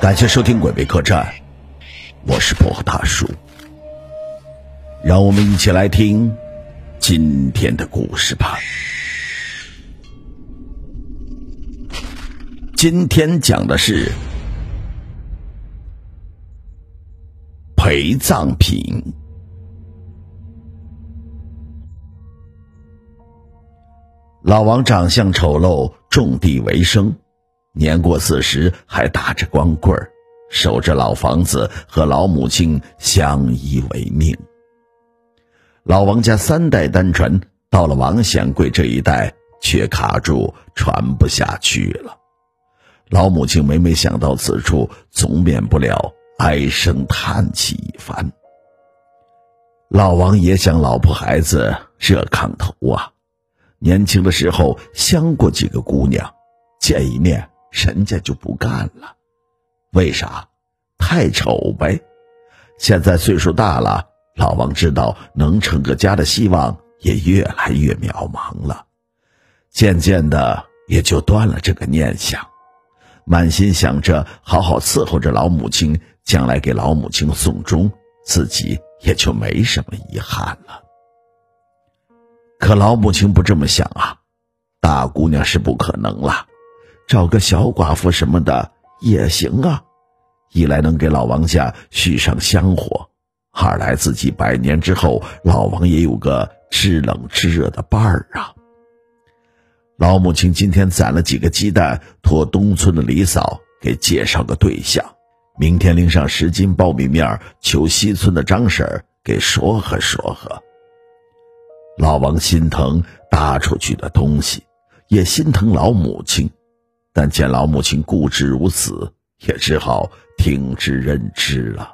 感谢收听《鬼魅客栈》，我是破大叔，让我们一起来听今天的故事吧。今天讲的是陪葬品。老王长相丑陋，种地为生。年过四十，还打着光棍儿，守着老房子，和老母亲相依为命。老王家三代单传，到了王显贵这一代，却卡住，传不下去了。老母亲每每想到此处，总免不了唉声叹气一番。老王也想老婆孩子热炕头啊，年轻的时候相过几个姑娘，见一面。人家就不干了，为啥？太丑呗。现在岁数大了，老王知道能成个家的希望也越来越渺茫了，渐渐的也就断了这个念想，满心想着好好伺候着老母亲，将来给老母亲送终，自己也就没什么遗憾了。可老母亲不这么想啊，大姑娘是不可能了。找个小寡妇什么的也行啊，一来能给老王家续上香火，二来自己百年之后老王也有个知冷知热的伴儿啊。老母亲今天攒了几个鸡蛋，托东村的李嫂给介绍个对象，明天拎上十斤苞米面，求西村的张婶儿给说和说和。老王心疼搭出去的东西，也心疼老母亲。但见老母亲固执如此，也只好听之任之了。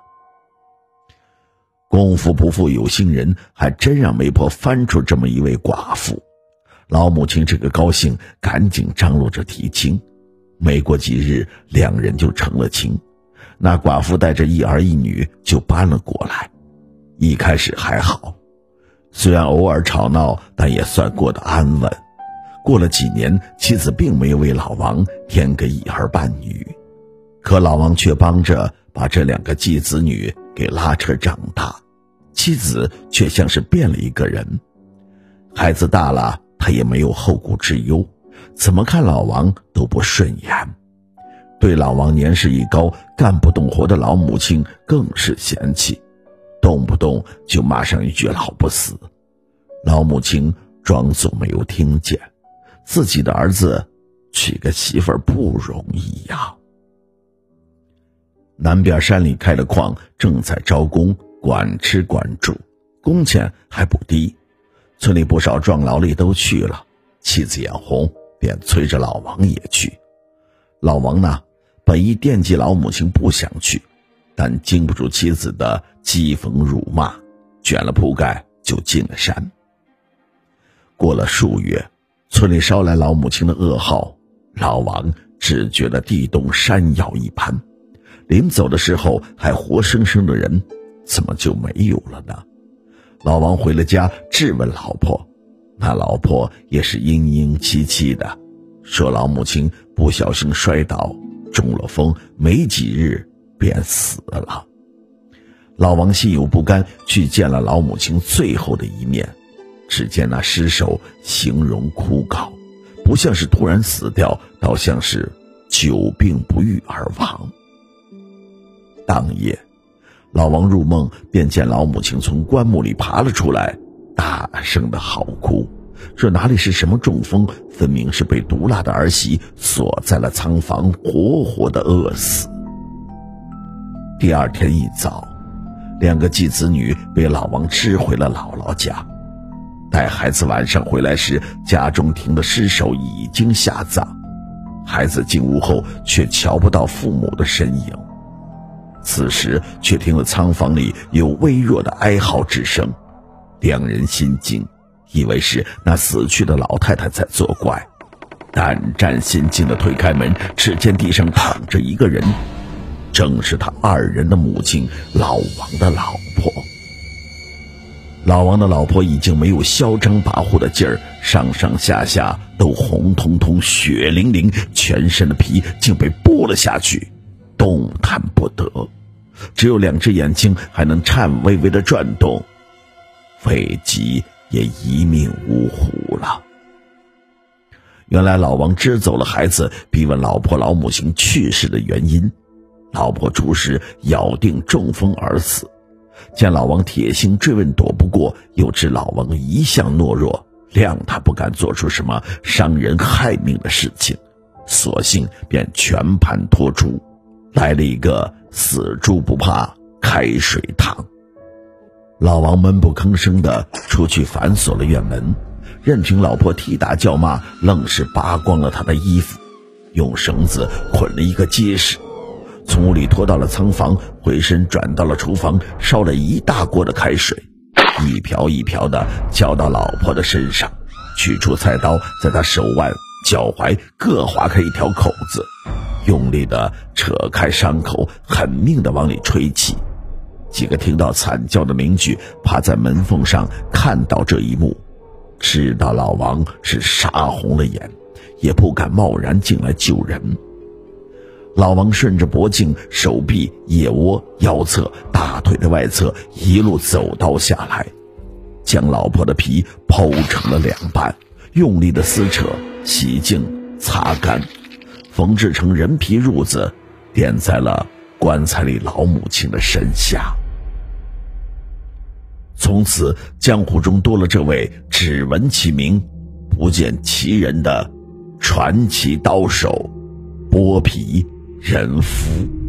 功夫不负有心人，还真让媒婆翻出这么一位寡妇。老母亲这个高兴，赶紧张罗着提亲。没过几日，两人就成了亲。那寡妇带着一儿一女就搬了过来。一开始还好，虽然偶尔吵闹，但也算过得安稳。过了几年，妻子并没有为老王添个一儿半女，可老王却帮着把这两个继子女给拉扯长大，妻子却像是变了一个人。孩子大了，他也没有后顾之忧，怎么看老王都不顺眼，对老王年事已高、干不动活的老母亲更是嫌弃，动不动就骂上一句“老不死”。老母亲装作没有听见。自己的儿子娶个媳妇儿不容易呀。南边山里开了矿，正在招工，管吃管住，工钱还不低。村里不少壮劳力都去了，妻子眼红，便催着老王也去。老王呢，本意惦记老母亲，不想去，但经不住妻子的讥讽辱骂，卷了铺盖就进了山。过了数月。村里捎来老母亲的噩耗，老王只觉得地动山摇一般。临走的时候还活生生的人，怎么就没有了呢？老王回了家，质问老婆，那老婆也是嘤嘤戚戚的，说老母亲不小心摔倒，中了风，没几日便死了。老王心有不甘，去见了老母亲最后的一面。只见那尸首形容枯槁，不像是突然死掉，倒像是久病不愈而亡。当夜，老王入梦，便见老母亲从棺木里爬了出来，大声的嚎哭，这哪里是什么中风，分明是被毒辣的儿媳锁在了仓房，活活的饿死。第二天一早，两个继子女被老王支回了姥姥家。待孩子晚上回来时，家中停的尸首已经下葬。孩子进屋后，却瞧不到父母的身影。此时，却听了仓房里有微弱的哀嚎之声，两人心惊，以为是那死去的老太太在作怪，胆战心惊的推开门，只见地上躺着一个人，正是他二人的母亲老王的老婆。老王的老婆已经没有嚣张跋扈的劲儿，上上下下都红彤彤、血淋淋，全身的皮竟被剥了下去，动弹不得，只有两只眼睛还能颤巍巍的转动，未及也一命呜呼了。原来老王支走了孩子，逼问老婆老母亲去世的原因，老婆出事咬定中风而死。见老王铁心追问躲不过，又知老王一向懦弱，谅他不敢做出什么伤人害命的事情，索性便全盘托出，来了一个死猪不怕开水烫。老王闷不吭声的出去反锁了院门，任凭老婆踢打叫骂，愣是扒光了他的衣服，用绳子捆了一个结实。从屋里拖到了仓房，回身转到了厨房，烧了一大锅的开水，一瓢一瓢的浇到老婆的身上，取出菜刀，在她手腕、脚踝各划开一条口子，用力的扯开伤口，狠命的往里吹气。几个听到惨叫的邻居趴在门缝上看到这一幕，知道老王是杀红了眼，也不敢贸然进来救人。老王顺着脖颈、手臂、腋窝、腰侧、大腿的外侧一路走刀下来，将老婆的皮剖成了两半，用力的撕扯、洗净、擦干，缝制成人皮褥子，垫在了棺材里老母亲的身下。从此，江湖中多了这位只闻其名，不见其人的传奇刀手——剥皮。人夫。